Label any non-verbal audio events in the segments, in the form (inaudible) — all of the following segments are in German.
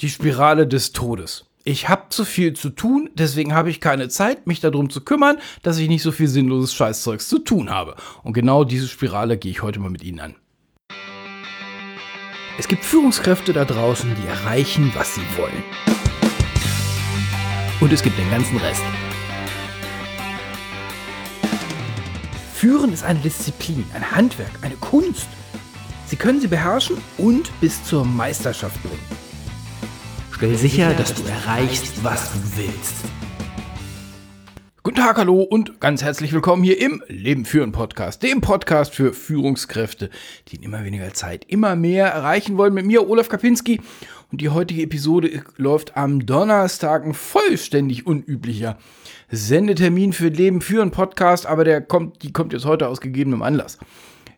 Die Spirale des Todes. Ich habe zu viel zu tun, deswegen habe ich keine Zeit, mich darum zu kümmern, dass ich nicht so viel sinnloses Scheißzeugs zu tun habe. Und genau diese Spirale gehe ich heute mal mit Ihnen an. Es gibt Führungskräfte da draußen, die erreichen, was sie wollen. Und es gibt den ganzen Rest. Führen ist eine Disziplin, ein Handwerk, eine Kunst. Sie können sie beherrschen und bis zur Meisterschaft bringen. Stell sicher, dass du erreichst, was du willst. Guten Tag, hallo und ganz herzlich willkommen hier im Leben führen Podcast, dem Podcast für Führungskräfte, die in immer weniger Zeit immer mehr erreichen wollen. Mit mir, Olaf Kapinski. Und die heutige Episode läuft am Donnerstag, ein vollständig unüblicher Sendetermin für Leben führen Podcast, aber der kommt, die kommt jetzt heute aus gegebenem Anlass.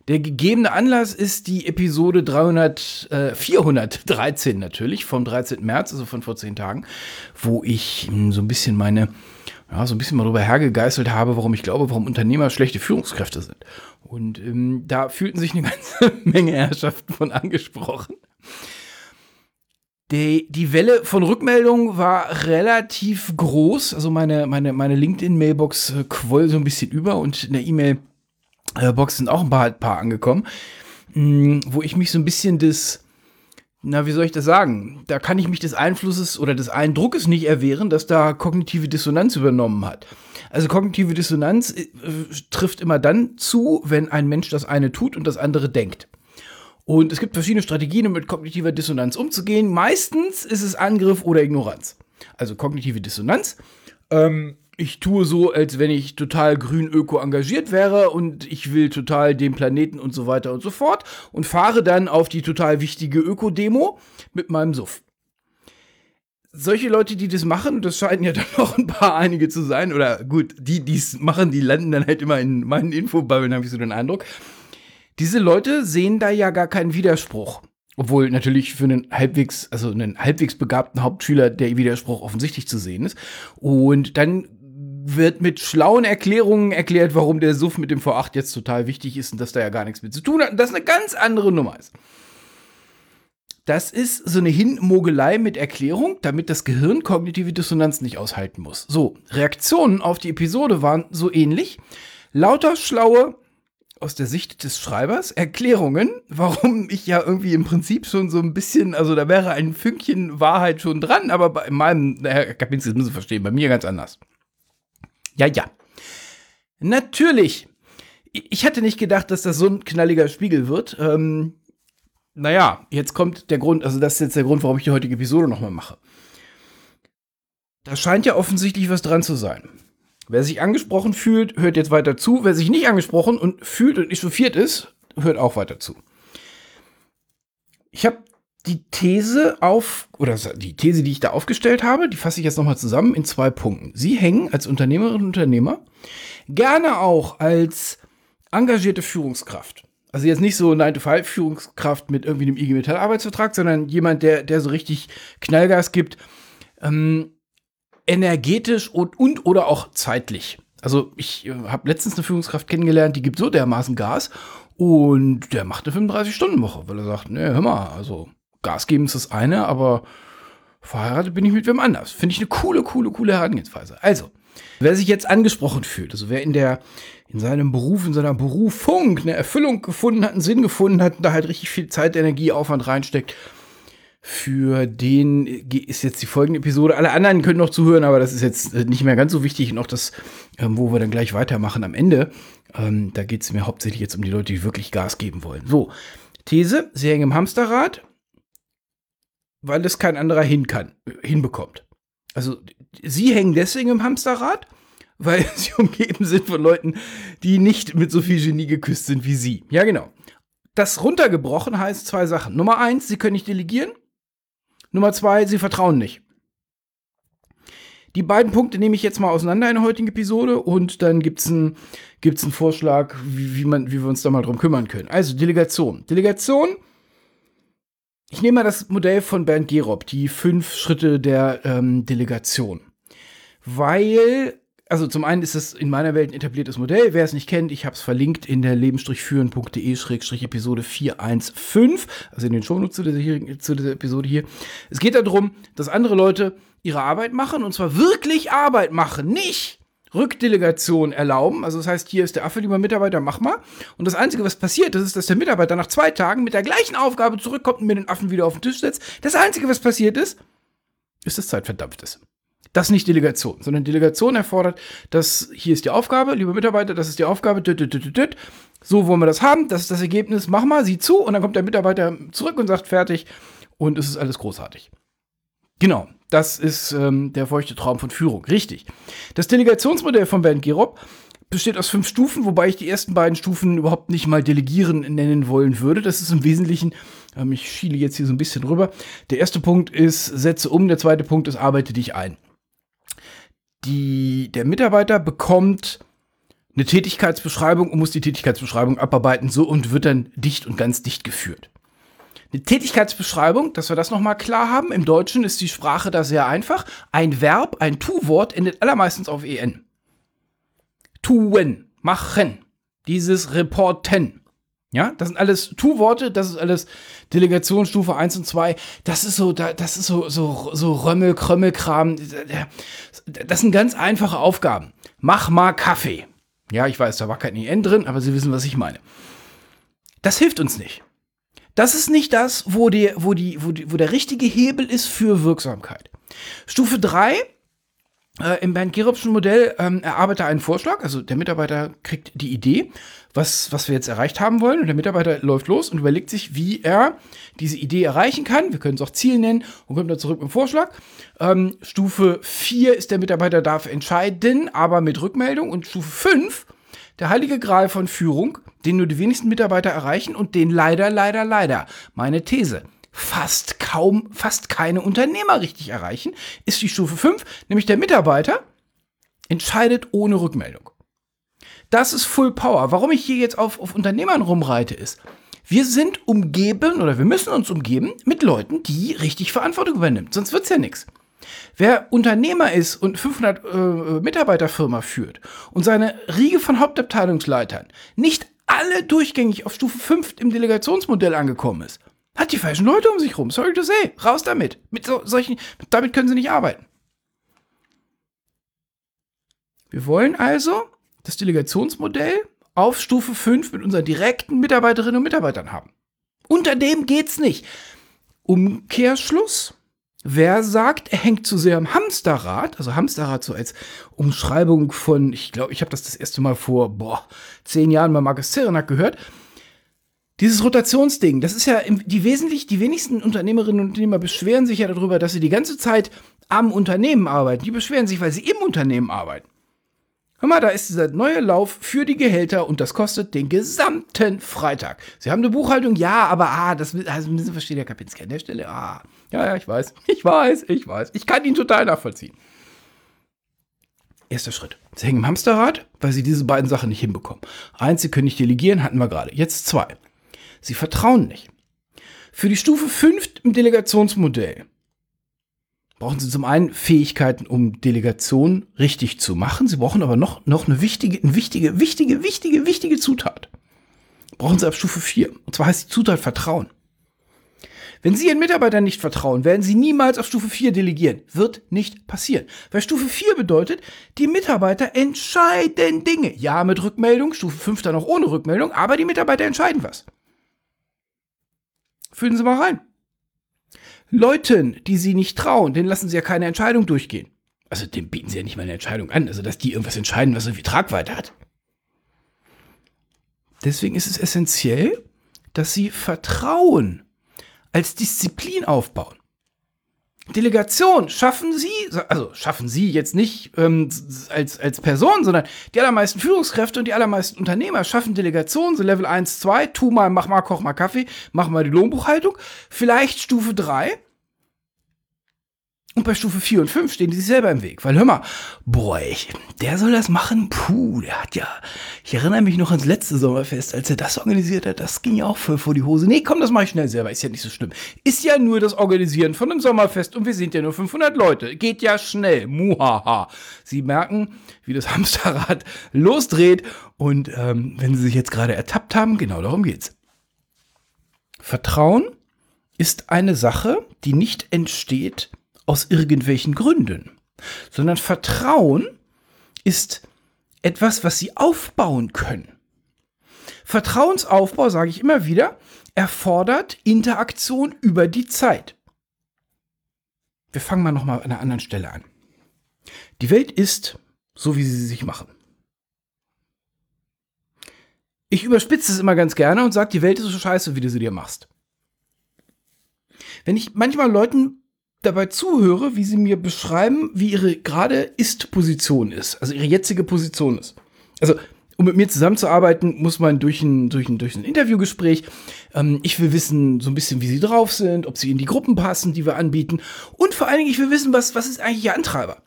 Der gegebene Anlass ist die Episode 300, äh, 413 natürlich, vom 13. März, also von vor zehn Tagen, wo ich hm, so ein bisschen meine, ja, so ein bisschen mal drüber hergegeißelt habe, warum ich glaube, warum Unternehmer schlechte Führungskräfte sind. Und ähm, da fühlten sich eine (laughs) ganze Menge Herrschaften von angesprochen. Die, die Welle von Rückmeldungen war relativ groß. Also meine, meine, meine LinkedIn-Mailbox äh, quoll so ein bisschen über und in der E-Mail äh, Box sind auch ein paar, paar angekommen, mm, wo ich mich so ein bisschen des, na, wie soll ich das sagen? Da kann ich mich des Einflusses oder des Eindruckes nicht erwehren, dass da kognitive Dissonanz übernommen hat. Also kognitive Dissonanz äh, trifft immer dann zu, wenn ein Mensch das eine tut und das andere denkt. Und es gibt verschiedene Strategien, um mit kognitiver Dissonanz umzugehen. Meistens ist es Angriff oder Ignoranz. Also kognitive Dissonanz. Ähm, ich tue so, als wenn ich total grün öko engagiert wäre und ich will total den Planeten und so weiter und so fort und fahre dann auf die total wichtige Öko-Demo mit meinem Suff. Solche Leute, die das machen, das scheinen ja (laughs) dann noch ein paar einige zu sein, oder gut, die, die es machen, die landen dann halt immer in meinen Infobubbeln, habe ich so den Eindruck. Diese Leute sehen da ja gar keinen Widerspruch. Obwohl natürlich für einen halbwegs, also einen halbwegs begabten Hauptschüler der Widerspruch offensichtlich zu sehen ist. Und dann wird mit schlauen Erklärungen erklärt, warum der Suff mit dem V8 jetzt total wichtig ist und dass da ja gar nichts mit zu tun hat und das eine ganz andere Nummer ist. Das ist so eine Hinmogelei mit Erklärung, damit das Gehirn kognitive Dissonanz nicht aushalten muss. So, Reaktionen auf die Episode waren so ähnlich. Lauter schlaue, aus der Sicht des Schreibers, Erklärungen, warum ich ja irgendwie im Prinzip schon so ein bisschen, also da wäre ein Fünkchen Wahrheit schon dran, aber bei meinem, Kapinski, das müssen Sie verstehen, bei mir ganz anders. Ja, ja. Natürlich. Ich hatte nicht gedacht, dass das so ein knalliger Spiegel wird. Ähm, naja, jetzt kommt der Grund, also das ist jetzt der Grund, warum ich die heutige Episode nochmal mache. Da scheint ja offensichtlich was dran zu sein. Wer sich angesprochen fühlt, hört jetzt weiter zu. Wer sich nicht angesprochen und fühlt und echauffiert ist, hört auch weiter zu. Ich habe die These auf, oder die These, die ich da aufgestellt habe, die fasse ich jetzt nochmal zusammen in zwei Punkten. Sie hängen als Unternehmerinnen und Unternehmer gerne auch als engagierte Führungskraft. Also jetzt nicht so 9-to-5-Führungskraft mit irgendwie einem IG Metall-Arbeitsvertrag, sondern jemand, der, der so richtig Knallgas gibt, ähm, energetisch und, und oder auch zeitlich. Also ich äh, habe letztens eine Führungskraft kennengelernt, die gibt so dermaßen Gas und der macht eine 35-Stunden-Woche, weil er sagt, ne, hör mal, also Gas geben ist das eine, aber verheiratet bin ich mit wem anders. Finde ich eine coole, coole, coole Herangehensweise. Also, wer sich jetzt angesprochen fühlt, also wer in der, in seinem Beruf, in seiner Berufung eine Erfüllung gefunden hat, einen Sinn gefunden hat, da halt richtig viel Zeit, Energie, Aufwand reinsteckt, für den ist jetzt die folgende Episode. Alle anderen können noch zuhören, aber das ist jetzt nicht mehr ganz so wichtig. Und auch das, ähm, wo wir dann gleich weitermachen am Ende, ähm, da geht es mir hauptsächlich jetzt um die Leute, die wirklich Gas geben wollen. So, These, sie hängen im Hamsterrad weil es kein anderer hin kann, hinbekommt. Also sie hängen deswegen im Hamsterrad, (laughs) weil sie umgeben sind von Leuten, die nicht mit so viel Genie geküsst sind wie sie. Ja, genau. Das runtergebrochen heißt zwei Sachen. Nummer eins, sie können nicht delegieren. Nummer zwei, sie vertrauen nicht. Die beiden Punkte nehme ich jetzt mal auseinander in der heutigen Episode und dann gibt es einen gibt's einen Vorschlag, wie, wie, man, wie wir uns da mal drum kümmern können. Also Delegation. Delegation ich nehme mal das Modell von Bernd Gerob, die fünf Schritte der ähm, Delegation. Weil also zum einen ist es in meiner Welt ein etabliertes Modell. Wer es nicht kennt, ich habe es verlinkt in der leben-führen.de-episode 415, also in den Shownotes zu dieser, zu dieser Episode hier. Es geht darum, dass andere Leute ihre Arbeit machen und zwar wirklich Arbeit machen, nicht Rückdelegation erlauben. Also das heißt, hier ist der Affe, lieber Mitarbeiter, mach mal. Und das Einzige, was passiert, das ist, dass der Mitarbeiter nach zwei Tagen mit der gleichen Aufgabe zurückkommt und mir den Affen wieder auf den Tisch setzt. Das Einzige, was passiert ist, ist, dass Zeit verdampft ist. Das ist nicht Delegation, sondern Delegation erfordert, dass hier ist die Aufgabe, liebe Mitarbeiter, das ist die Aufgabe, düt, düt, düt. so wollen wir das haben, das ist das Ergebnis, mach mal, sieh zu und dann kommt der Mitarbeiter zurück und sagt fertig und es ist alles großartig. Genau, das ist ähm, der feuchte Traum von Führung, richtig. Das Delegationsmodell von Bernd Gerob besteht aus fünf Stufen, wobei ich die ersten beiden Stufen überhaupt nicht mal delegieren nennen wollen würde. Das ist im Wesentlichen, ähm, ich schiele jetzt hier so ein bisschen rüber. Der erste Punkt ist, setze um, der zweite Punkt ist, arbeite dich ein die, der Mitarbeiter bekommt eine Tätigkeitsbeschreibung und muss die Tätigkeitsbeschreibung abarbeiten, so und wird dann dicht und ganz dicht geführt. Eine Tätigkeitsbeschreibung, dass wir das nochmal klar haben, im Deutschen ist die Sprache da sehr einfach. Ein Verb, ein Tu-Wort endet allermeistens auf en. Tun, machen, dieses Reporten. Ja, das sind alles Tu-Worte, das ist alles Delegationsstufe 1 und 2. Das ist so, das ist so, so, so Römmel, Krömmelkram. Das sind ganz einfache Aufgaben. Mach mal Kaffee. Ja, ich weiß, da war kein EN drin, aber Sie wissen, was ich meine. Das hilft uns nicht. Das ist nicht das, wo, die, wo, die, wo, die, wo der richtige Hebel ist für Wirksamkeit. Stufe 3 äh, Im Bernd Gerobschen Modell ähm, erarbeitet er einen Vorschlag, also der Mitarbeiter kriegt die Idee, was, was wir jetzt erreicht haben wollen und der Mitarbeiter läuft los und überlegt sich, wie er diese Idee erreichen kann. Wir können es auch Ziel nennen und kommt dann zurück mit dem Vorschlag. Ähm, Stufe 4 ist der Mitarbeiter darf entscheiden, aber mit Rückmeldung und Stufe 5 der heilige Gral von Führung, den nur die wenigsten Mitarbeiter erreichen und den leider, leider, leider, meine These, fast kaum, fast keine Unternehmer richtig erreichen, ist die Stufe 5, nämlich der Mitarbeiter entscheidet ohne Rückmeldung. Das ist Full Power. Warum ich hier jetzt auf, auf Unternehmern rumreite, ist, wir sind umgeben oder wir müssen uns umgeben mit Leuten, die richtig Verantwortung übernehmen. Sonst wird es ja nichts. Wer Unternehmer ist und 500 äh, Mitarbeiterfirma führt und seine Riege von Hauptabteilungsleitern nicht alle durchgängig auf Stufe 5 im Delegationsmodell angekommen ist, hat die falschen Leute um sich rum. Sorry to say. Raus damit. Mit so, solchen, damit können sie nicht arbeiten. Wir wollen also das Delegationsmodell auf Stufe 5 mit unseren direkten Mitarbeiterinnen und Mitarbeitern haben. Unter dem geht's nicht. Umkehrschluss. Wer sagt, er hängt zu sehr am Hamsterrad, also Hamsterrad so als Umschreibung von, ich glaube, ich habe das das erste Mal vor, boah, zehn Jahren bei Markus Zerenak gehört, dieses Rotationsding, das ist ja die wesentlich, die wenigsten Unternehmerinnen und Unternehmer beschweren sich ja darüber, dass sie die ganze Zeit am Unternehmen arbeiten. Die beschweren sich, weil sie im Unternehmen arbeiten. Hör mal, da ist dieser neue Lauf für die Gehälter und das kostet den gesamten Freitag. Sie haben eine Buchhaltung, ja, aber ah, das also, müssen verstehen, Herr Kapinski an der Stelle. Ah, ja, ja, ich weiß, ich weiß, ich weiß. Ich kann ihn total nachvollziehen. Erster Schritt. Sie hängen im Hamsterrad, weil sie diese beiden Sachen nicht hinbekommen. Eins, sie können nicht delegieren, hatten wir gerade. Jetzt zwei. Sie vertrauen nicht. Für die Stufe 5 im Delegationsmodell brauchen Sie zum einen Fähigkeiten, um Delegation richtig zu machen. Sie brauchen aber noch, noch eine wichtige, eine wichtige, wichtige, wichtige, wichtige Zutat. Brauchen Sie ab Stufe 4. Und zwar heißt die Zutat Vertrauen. Wenn Sie Ihren Mitarbeitern nicht vertrauen, werden Sie niemals auf Stufe 4 delegieren. Wird nicht passieren. Weil Stufe 4 bedeutet, die Mitarbeiter entscheiden Dinge. Ja, mit Rückmeldung, Stufe 5 dann auch ohne Rückmeldung, aber die Mitarbeiter entscheiden was. Fühlen Sie mal rein. Leuten, die Sie nicht trauen, denen lassen Sie ja keine Entscheidung durchgehen. Also dem bieten Sie ja nicht mal eine Entscheidung an. Also dass die irgendwas entscheiden, was irgendwie Tragweite hat. Deswegen ist es essentiell, dass Sie Vertrauen als Disziplin aufbauen. Delegation schaffen Sie, also schaffen Sie jetzt nicht ähm, als, als Person, sondern die allermeisten Führungskräfte und die allermeisten Unternehmer schaffen Delegation, so Level 1, 2, tu mal, mach mal, koch mal Kaffee, mach mal die Lohnbuchhaltung, vielleicht Stufe 3. Und bei Stufe 4 und 5 stehen die sich selber im Weg. Weil hör mal, boah, ich, der soll das machen. Puh, der hat ja. Ich erinnere mich noch ans letzte Sommerfest, als er das organisiert hat. Das ging ja auch voll vor die Hose. Nee, komm, das mache ich schnell selber. Ist ja nicht so schlimm. Ist ja nur das Organisieren von einem Sommerfest und wir sind ja nur 500 Leute. Geht ja schnell. Muhaha. Sie merken, wie das (laughs) Hamsterrad losdreht. Und ähm, wenn Sie sich jetzt gerade ertappt haben, genau darum geht's. Vertrauen ist eine Sache, die nicht entsteht aus irgendwelchen Gründen, sondern Vertrauen ist etwas, was sie aufbauen können. Vertrauensaufbau, sage ich immer wieder, erfordert Interaktion über die Zeit. Wir fangen mal nochmal an einer anderen Stelle an. Die Welt ist so, wie sie sich machen. Ich überspitze es immer ganz gerne und sage, die Welt ist so scheiße, wie du sie dir machst. Wenn ich manchmal Leuten dabei zuhöre, wie sie mir beschreiben, wie ihre gerade Ist-Position ist, also ihre jetzige Position ist. Also, um mit mir zusammenzuarbeiten, muss man durch ein, durch ein, durch ein Interviewgespräch, ähm, ich will wissen so ein bisschen, wie sie drauf sind, ob sie in die Gruppen passen, die wir anbieten und vor allen Dingen, ich will wissen, was, was ist eigentlich ihr Antreiber.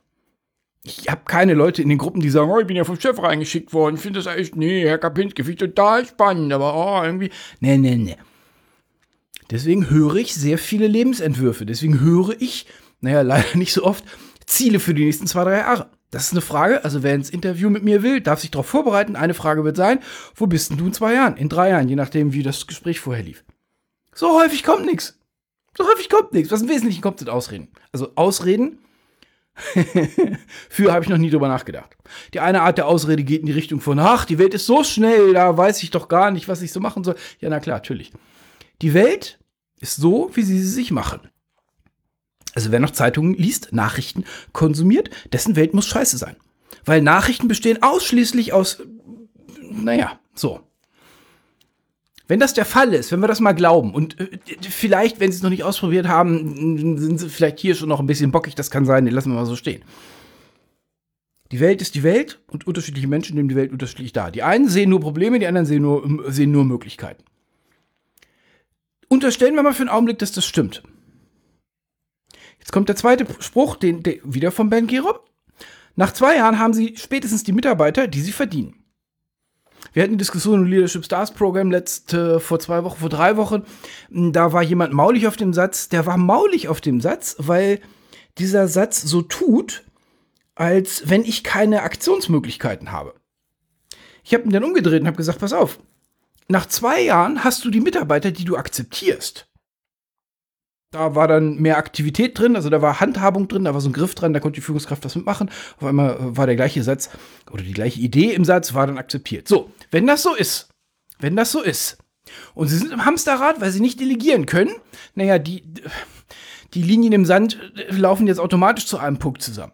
Ich habe keine Leute in den Gruppen, die sagen, oh, ich bin ja vom Chef reingeschickt worden, ich finde das echt, nee, Herr Kapinski, finde ich total spannend, aber oh, irgendwie, nee, nee, nee. Deswegen höre ich sehr viele Lebensentwürfe. Deswegen höre ich, naja, (laughs) leider nicht so oft, Ziele für die nächsten zwei, drei Jahre. Das ist eine Frage. Also wer ins Interview mit mir will, darf sich darauf vorbereiten. Eine Frage wird sein, wo bist denn du in zwei Jahren? In drei Jahren, je nachdem, wie das Gespräch vorher lief. So häufig kommt nichts. So häufig kommt nichts. Was im Wesentlichen kommt, sind Ausreden. Also Ausreden. (laughs) für habe ich noch nie drüber nachgedacht. Die eine Art der Ausrede geht in die Richtung von, ach, die Welt ist so schnell, da weiß ich doch gar nicht, was ich so machen soll. Ja, na klar, natürlich. Die Welt ist so, wie sie sie sich machen. Also wer noch Zeitungen liest, Nachrichten konsumiert, dessen Welt muss scheiße sein. Weil Nachrichten bestehen ausschließlich aus, naja, so. Wenn das der Fall ist, wenn wir das mal glauben und äh, vielleicht, wenn sie es noch nicht ausprobiert haben, sind sie vielleicht hier schon noch ein bisschen bockig, das kann sein, den lassen wir mal so stehen. Die Welt ist die Welt und unterschiedliche Menschen nehmen die Welt unterschiedlich dar. Die einen sehen nur Probleme, die anderen sehen nur, sehen nur Möglichkeiten. Unterstellen wir mal für einen Augenblick, dass das stimmt. Jetzt kommt der zweite Spruch, den, den wieder von Ben Gerob. Nach zwei Jahren haben sie spätestens die Mitarbeiter, die sie verdienen. Wir hatten die Diskussion im Leadership Stars Program letzte, vor zwei Wochen, vor drei Wochen. Da war jemand maulig auf dem Satz. Der war maulig auf dem Satz, weil dieser Satz so tut, als wenn ich keine Aktionsmöglichkeiten habe. Ich habe ihn dann umgedreht und habe gesagt, pass auf, nach zwei Jahren hast du die Mitarbeiter, die du akzeptierst. Da war dann mehr Aktivität drin, also da war Handhabung drin, da war so ein Griff dran, da konnte die Führungskraft was mitmachen. Auf einmal äh, war der gleiche Satz oder die gleiche Idee im Satz, war dann akzeptiert. So, wenn das so ist, wenn das so ist, und sie sind im Hamsterrad, weil sie nicht delegieren können, naja, die, die Linien im Sand äh, laufen jetzt automatisch zu einem Punkt zusammen.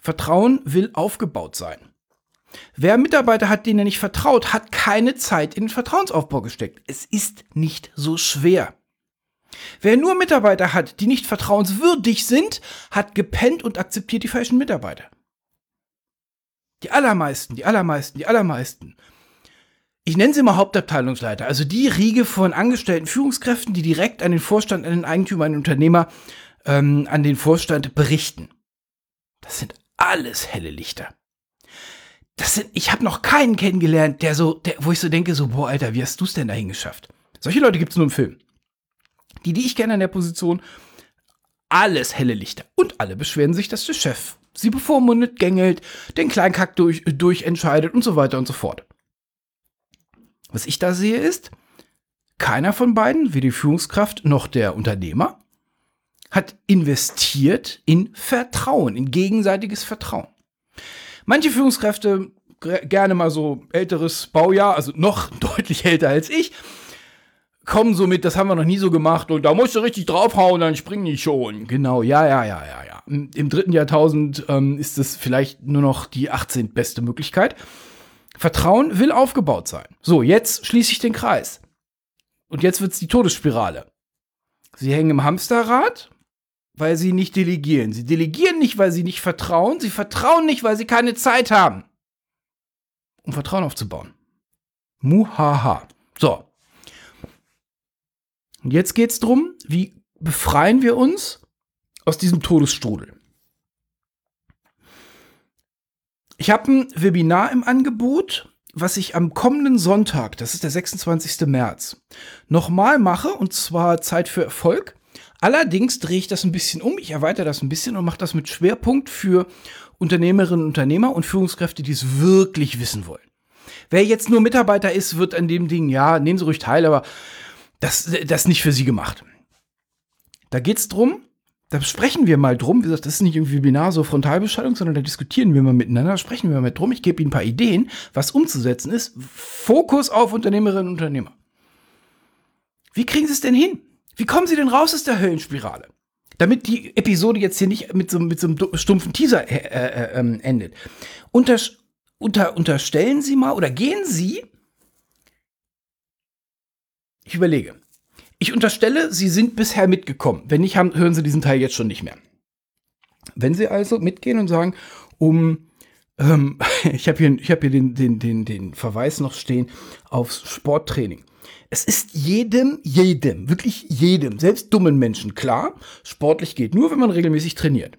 Vertrauen will aufgebaut sein. Wer Mitarbeiter hat, denen er nicht vertraut, hat keine Zeit in den Vertrauensaufbau gesteckt. Es ist nicht so schwer. Wer nur Mitarbeiter hat, die nicht vertrauenswürdig sind, hat gepennt und akzeptiert die falschen Mitarbeiter. Die allermeisten, die allermeisten, die allermeisten. Ich nenne sie mal Hauptabteilungsleiter, also die Riege von angestellten Führungskräften, die direkt an den Vorstand, an den Eigentümer, an den Unternehmer, ähm, an den Vorstand berichten. Das sind alles helle Lichter das sind, ich habe noch keinen kennengelernt, der so, der, wo ich so denke, so, boah, Alter, wie hast du es denn dahin geschafft? Solche Leute gibt es nur im Film. Die, die ich kenne in der Position, alles helle Lichter. Und alle beschweren sich, dass der Chef sie bevormundet, gängelt, den Kleinkack durch, durchentscheidet und so weiter und so fort. Was ich da sehe ist, keiner von beiden, weder die Führungskraft noch der Unternehmer, hat investiert in Vertrauen, in gegenseitiges Vertrauen. Manche Führungskräfte, gerne mal so älteres Baujahr, also noch (laughs) deutlich älter als ich, kommen so mit, das haben wir noch nie so gemacht und da musst du richtig draufhauen, dann springen die schon. Genau, ja, ja, ja, ja, ja. Im dritten Jahrtausend ähm, ist es vielleicht nur noch die 18. beste Möglichkeit. Vertrauen will aufgebaut sein. So, jetzt schließe ich den Kreis. Und jetzt wird es die Todesspirale. Sie hängen im Hamsterrad weil sie nicht delegieren. Sie delegieren nicht, weil sie nicht vertrauen. Sie vertrauen nicht, weil sie keine Zeit haben, um Vertrauen aufzubauen. Muhaha. So. Und jetzt geht es darum, wie befreien wir uns aus diesem Todesstrudel. Ich habe ein Webinar im Angebot, was ich am kommenden Sonntag, das ist der 26. März, nochmal mache, und zwar Zeit für Erfolg. Allerdings drehe ich das ein bisschen um, ich erweitere das ein bisschen und mache das mit Schwerpunkt für Unternehmerinnen und Unternehmer und Führungskräfte, die es wirklich wissen wollen. Wer jetzt nur Mitarbeiter ist, wird an dem Ding, ja, nehmen Sie ruhig teil, aber das, das ist nicht für Sie gemacht. Da geht es drum, da sprechen wir mal drum. Wie gesagt, das ist nicht irgendwie Webinar, so Frontalbeschallung, sondern da diskutieren wir mal miteinander, sprechen wir mal drum. Ich gebe Ihnen ein paar Ideen, was umzusetzen ist. Fokus auf Unternehmerinnen und Unternehmer. Wie kriegen Sie es denn hin? Wie kommen Sie denn raus aus der Höllenspirale? Damit die Episode jetzt hier nicht mit so, mit so einem stumpfen Teaser äh, äh, äh, endet. Unter, unter, unterstellen Sie mal oder gehen Sie. Ich überlege. Ich unterstelle, Sie sind bisher mitgekommen. Wenn nicht, haben, hören Sie diesen Teil jetzt schon nicht mehr. Wenn Sie also mitgehen und sagen, um, ähm, (laughs) ich habe hier, ich hab hier den, den, den, den Verweis noch stehen aufs Sporttraining. Es ist jedem, jedem, wirklich jedem, selbst dummen Menschen klar, sportlich geht nur, wenn man regelmäßig trainiert.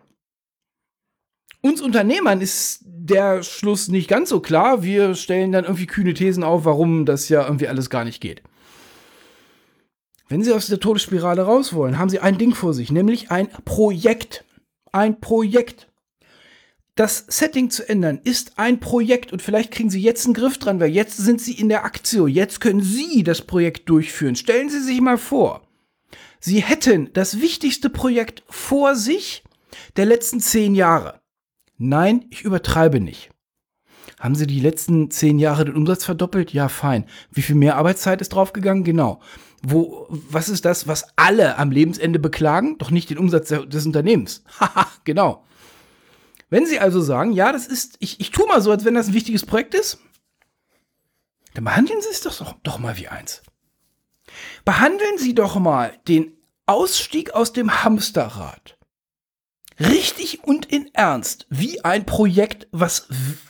Uns Unternehmern ist der Schluss nicht ganz so klar. Wir stellen dann irgendwie kühne Thesen auf, warum das ja irgendwie alles gar nicht geht. Wenn Sie aus der Todesspirale raus wollen, haben Sie ein Ding vor sich, nämlich ein Projekt. Ein Projekt. Das Setting zu ändern ist ein Projekt und vielleicht kriegen Sie jetzt einen Griff dran, weil jetzt sind Sie in der Aktion. Jetzt können Sie das Projekt durchführen. Stellen Sie sich mal vor, Sie hätten das wichtigste Projekt vor sich der letzten zehn Jahre. Nein, ich übertreibe nicht. Haben Sie die letzten zehn Jahre den Umsatz verdoppelt? Ja, fein. Wie viel mehr Arbeitszeit ist draufgegangen? Genau. Wo, was ist das, was alle am Lebensende beklagen? Doch nicht den Umsatz des Unternehmens. (laughs) Haha, genau. Wenn Sie also sagen, ja, das ist, ich, ich tue mal so, als wenn das ein wichtiges Projekt ist, dann behandeln Sie es doch, doch mal wie eins. Behandeln Sie doch mal den Ausstieg aus dem Hamsterrad richtig und in Ernst wie ein Projekt, was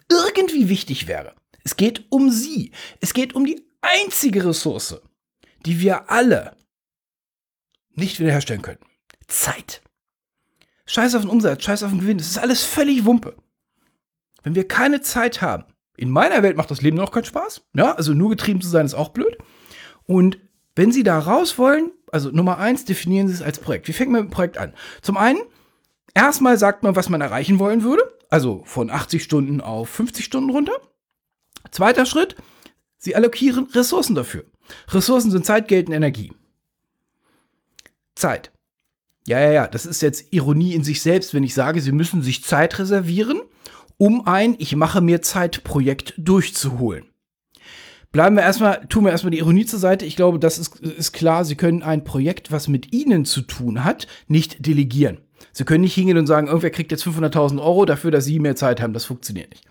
irgendwie wichtig wäre. Es geht um Sie. Es geht um die einzige Ressource, die wir alle nicht wiederherstellen können. Zeit. Scheiß auf den Umsatz, scheiß auf den Gewinn. Das ist alles völlig Wumpe. Wenn wir keine Zeit haben, in meiner Welt macht das Leben noch keinen Spaß. Ja, also nur getrieben zu sein ist auch blöd. Und wenn Sie da raus wollen, also Nummer eins, definieren Sie es als Projekt. Wie fängt man mit dem Projekt an? Zum einen, erstmal sagt man, was man erreichen wollen würde. Also von 80 Stunden auf 50 Stunden runter. Zweiter Schritt, Sie allokieren Ressourcen dafür. Ressourcen sind Zeit, Geld und Energie. Zeit. Ja, ja, ja, das ist jetzt Ironie in sich selbst, wenn ich sage, Sie müssen sich Zeit reservieren, um ein Ich mache mir Zeit Projekt durchzuholen. Bleiben wir erstmal, tun wir erstmal die Ironie zur Seite. Ich glaube, das ist, ist klar. Sie können ein Projekt, was mit Ihnen zu tun hat, nicht delegieren. Sie können nicht hingehen und sagen, irgendwer kriegt jetzt 500.000 Euro dafür, dass Sie mehr Zeit haben. Das funktioniert nicht.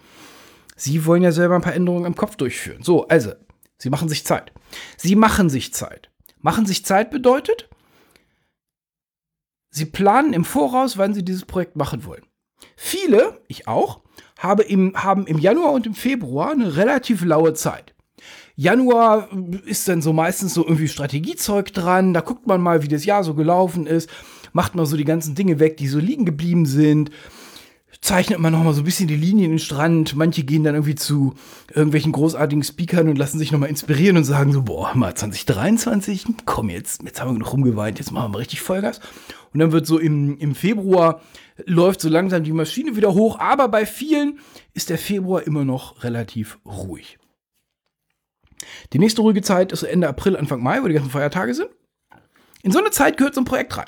Sie wollen ja selber ein paar Änderungen im Kopf durchführen. So, also, Sie machen sich Zeit. Sie machen sich Zeit. Machen sich Zeit bedeutet, Sie planen im Voraus, wann Sie dieses Projekt machen wollen. Viele, ich auch, habe im, haben im Januar und im Februar eine relativ laue Zeit. Januar ist dann so meistens so irgendwie Strategiezeug dran, da guckt man mal, wie das Jahr so gelaufen ist, macht mal so die ganzen Dinge weg, die so liegen geblieben sind, zeichnet man noch mal so ein bisschen die Linien in den Strand. Manche gehen dann irgendwie zu irgendwelchen großartigen Speakern und lassen sich noch mal inspirieren und sagen so, boah, mal 2023, komm jetzt, jetzt haben wir genug rumgeweint, jetzt machen wir richtig Vollgas. Und dann wird so im, im Februar läuft so langsam die Maschine wieder hoch, aber bei vielen ist der Februar immer noch relativ ruhig. Die nächste ruhige Zeit ist Ende April, Anfang Mai, wo die ganzen Feiertage sind. In so eine Zeit gehört so ein Projekt rein.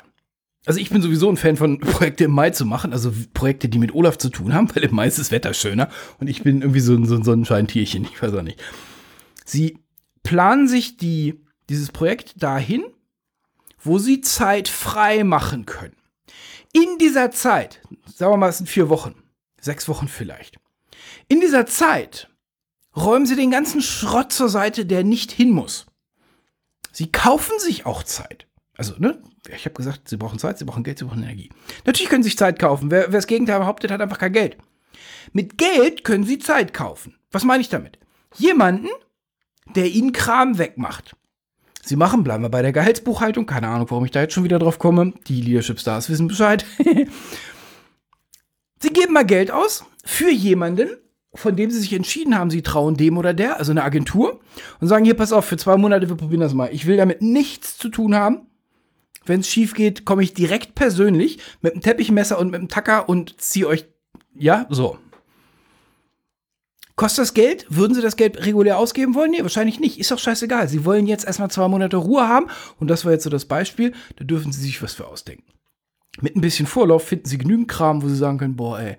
Also ich bin sowieso ein Fan von (laughs) Projekte im Mai zu machen, also Projekte, die mit Olaf zu tun haben, (laughs) weil im Mai ist das Wetter schöner und ich bin irgendwie so ein, so ein Sonnenscheintierchen, (laughs) ich weiß auch nicht. Sie planen sich die, dieses Projekt dahin, wo sie Zeit frei machen können. In dieser Zeit, sagen wir mal, es sind vier Wochen, sechs Wochen vielleicht. In dieser Zeit räumen sie den ganzen Schrott zur Seite, der nicht hin muss. Sie kaufen sich auch Zeit. Also, ne, ich habe gesagt, sie brauchen Zeit, sie brauchen Geld, sie brauchen Energie. Natürlich können sie sich Zeit kaufen. Wer, wer das Gegenteil behauptet, hat einfach kein Geld. Mit Geld können sie Zeit kaufen. Was meine ich damit? Jemanden, der ihnen Kram wegmacht. Sie machen, bleiben wir bei der Gehaltsbuchhaltung. Keine Ahnung, warum ich da jetzt schon wieder drauf komme. Die Leadership Stars wissen Bescheid. (laughs) Sie geben mal Geld aus für jemanden, von dem sie sich entschieden haben, sie trauen dem oder der, also eine Agentur, und sagen, hier, pass auf, für zwei Monate, wir probieren das mal. Ich will damit nichts zu tun haben. Wenn es schief geht, komme ich direkt persönlich mit einem Teppichmesser und mit einem Tacker und ziehe euch, ja, so. Kostet das Geld? Würden sie das Geld regulär ausgeben wollen? Nee, wahrscheinlich nicht. Ist doch scheißegal. Sie wollen jetzt erstmal zwei Monate Ruhe haben und das war jetzt so das Beispiel. Da dürfen sie sich was für ausdenken. Mit ein bisschen Vorlauf finden sie genügend Kram, wo sie sagen können, boah, ey,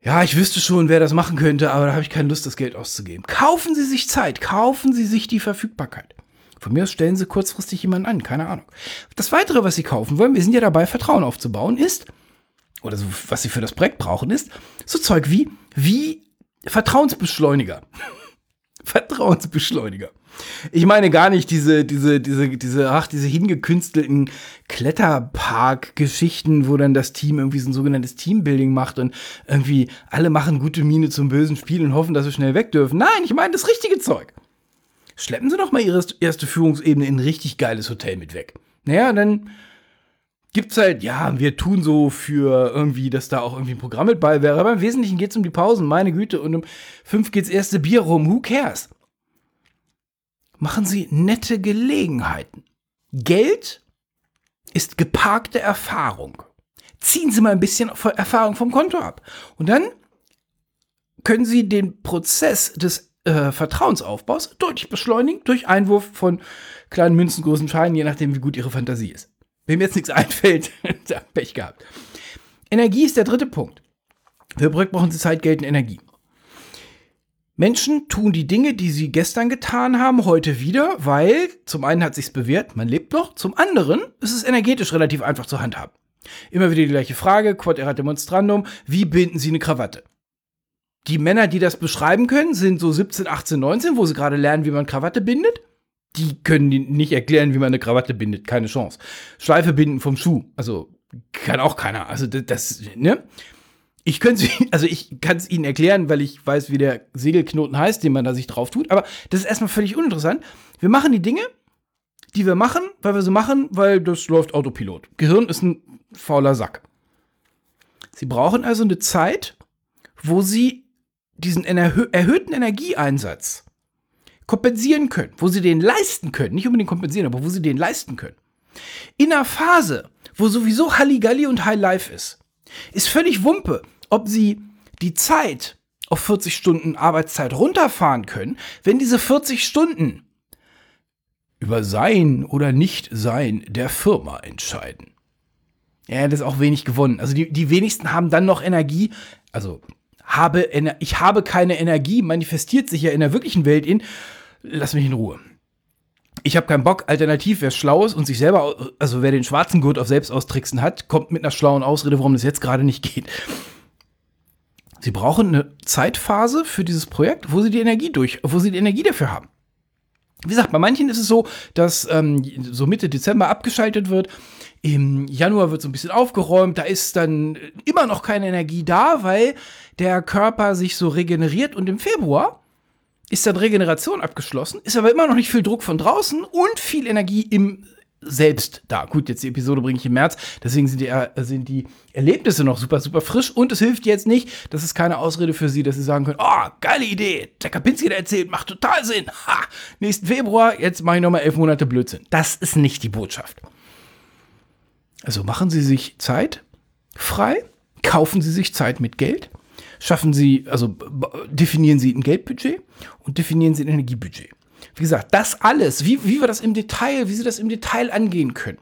ja, ich wüsste schon, wer das machen könnte, aber da habe ich keine Lust, das Geld auszugeben. Kaufen Sie sich Zeit, kaufen Sie sich die Verfügbarkeit. Von mir aus stellen Sie kurzfristig jemanden an, keine Ahnung. Das Weitere, was Sie kaufen wollen, wir sind ja dabei, Vertrauen aufzubauen, ist, oder so, was Sie für das Projekt brauchen, ist, so Zeug wie, wie Vertrauensbeschleuniger. (laughs) Vertrauensbeschleuniger. Ich meine gar nicht diese, diese, diese, diese, ach, diese hingekünstelten Kletterpark-Geschichten, wo dann das Team irgendwie so ein sogenanntes Teambuilding macht und irgendwie alle machen gute Miene zum bösen Spiel und hoffen, dass sie schnell weg dürfen. Nein, ich meine das richtige Zeug. Schleppen Sie doch mal Ihre erste Führungsebene in ein richtig geiles Hotel mit weg. Naja, dann gibt's halt, ja, wir tun so für irgendwie, dass da auch irgendwie ein Programm mit bei wäre. Aber im Wesentlichen geht's um die Pausen, meine Güte. Und um fünf geht's erste Bier rum. Who cares? machen Sie nette Gelegenheiten. Geld ist geparkte Erfahrung. Ziehen Sie mal ein bisschen Erfahrung vom Konto ab. Und dann können Sie den Prozess des äh, Vertrauensaufbaus deutlich beschleunigen durch Einwurf von kleinen Münzen, großen Scheinen, je nachdem, wie gut Ihre Fantasie ist. Mir jetzt nichts (laughs) einfällt, da Pech gehabt. Energie ist der dritte Punkt. Für Projekt brauchen Sie Zeit, Geld und Energie. Menschen tun die Dinge, die sie gestern getan haben, heute wieder, weil zum einen hat sich's bewährt, man lebt noch, zum anderen ist es energetisch relativ einfach zu handhaben. Immer wieder die gleiche Frage, quod erat demonstrandum, wie binden Sie eine Krawatte? Die Männer, die das beschreiben können, sind so 17, 18, 19, wo sie gerade lernen, wie man Krawatte bindet. Die können nicht erklären, wie man eine Krawatte bindet, keine Chance. Schleife binden vom Schuh, also kann auch keiner. Also das, ne? ich könnte (laughs) also ich kann es Ihnen erklären, weil ich weiß, wie der Segelknoten heißt, den man da sich drauf tut. Aber das ist erstmal völlig uninteressant. Wir machen die Dinge, die wir machen, weil wir sie machen, weil das läuft Autopilot. Gehirn ist ein fauler Sack. Sie brauchen also eine Zeit, wo Sie diesen erhö erhöhten Energieeinsatz kompensieren können, wo Sie den leisten können. Nicht unbedingt kompensieren, aber wo Sie den leisten können. In einer Phase, wo sowieso Halligalli und High Life ist, ist völlig Wumpe, ob sie die Zeit auf 40 Stunden Arbeitszeit runterfahren können, wenn diese 40 Stunden über Sein oder Nicht-Sein der Firma entscheiden. Ja, das ist auch wenig gewonnen. Also die, die wenigsten haben dann noch Energie. Also habe, ich habe keine Energie, manifestiert sich ja in der wirklichen Welt in, lass mich in Ruhe ich habe keinen Bock. Alternativ, wer schlau ist und sich selber, also wer den schwarzen Gurt auf Selbstaustricksen hat, kommt mit einer schlauen Ausrede, warum das jetzt gerade nicht geht. Sie brauchen eine Zeitphase für dieses Projekt, wo sie die Energie durch, wo sie die Energie dafür haben. Wie gesagt, bei manchen ist es so, dass ähm, so Mitte Dezember abgeschaltet wird. Im Januar wird so ein bisschen aufgeräumt. Da ist dann immer noch keine Energie da, weil der Körper sich so regeneriert. Und im Februar ist dann Regeneration abgeschlossen, ist aber immer noch nicht viel Druck von draußen und viel Energie im selbst da. Gut, jetzt die Episode bringe ich im März, deswegen sind die, äh, sind die Erlebnisse noch super, super frisch und es hilft jetzt nicht, das ist keine Ausrede für sie, dass sie sagen können, oh, geile Idee, der Kapinski der erzählt, macht total Sinn, ha, nächsten Februar, jetzt mache ich nochmal elf Monate Blödsinn. Das ist nicht die Botschaft. Also machen Sie sich Zeit frei, kaufen Sie sich Zeit mit Geld schaffen Sie, also definieren Sie ein Geldbudget und definieren Sie ein Energiebudget. Wie gesagt, das alles, wie, wie wir das im Detail, wie Sie das im Detail angehen können,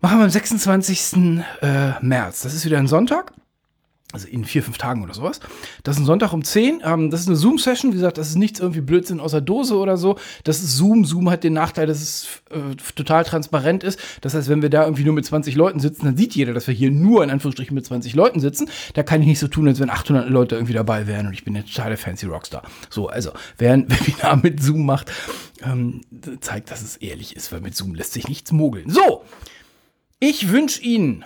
machen wir am 26. Äh, März. Das ist wieder ein Sonntag also in vier, fünf Tagen oder sowas. Das ist ein Sonntag um 10. Ähm, das ist eine Zoom-Session. Wie gesagt, das ist nichts irgendwie Blödsinn aus der Dose oder so. Das ist Zoom. Zoom hat den Nachteil, dass es äh, total transparent ist. Das heißt, wenn wir da irgendwie nur mit 20 Leuten sitzen, dann sieht jeder, dass wir hier nur in Anführungsstrichen mit 20 Leuten sitzen. Da kann ich nicht so tun, als wenn 800 Leute irgendwie dabei wären und ich bin der totale fancy Rockstar. So, also, wer ein (laughs) Webinar mit Zoom macht, ähm, zeigt, dass es ehrlich ist, weil mit Zoom lässt sich nichts mogeln. So, ich wünsche Ihnen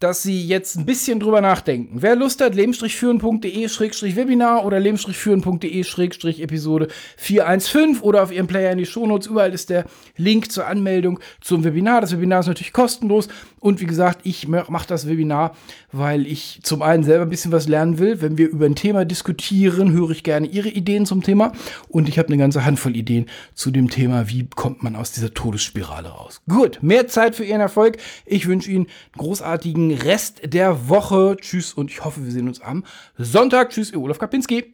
dass Sie jetzt ein bisschen drüber nachdenken. Wer Lust hat, leben-führen.de-webinar oder leben-führen.de-episode 415 oder auf Ihrem Player in die Shownotes, überall ist der Link zur Anmeldung zum Webinar. Das Webinar ist natürlich kostenlos und wie gesagt, ich mache das Webinar, weil ich zum einen selber ein bisschen was lernen will. Wenn wir über ein Thema diskutieren, höre ich gerne Ihre Ideen zum Thema und ich habe eine ganze Handvoll Ideen zu dem Thema, wie kommt man aus dieser Todesspirale raus. Gut, mehr Zeit für Ihren Erfolg. Ich wünsche Ihnen großartigen Rest der Woche. Tschüss und ich hoffe, wir sehen uns am Sonntag. Tschüss, ihr Olaf Kapinski.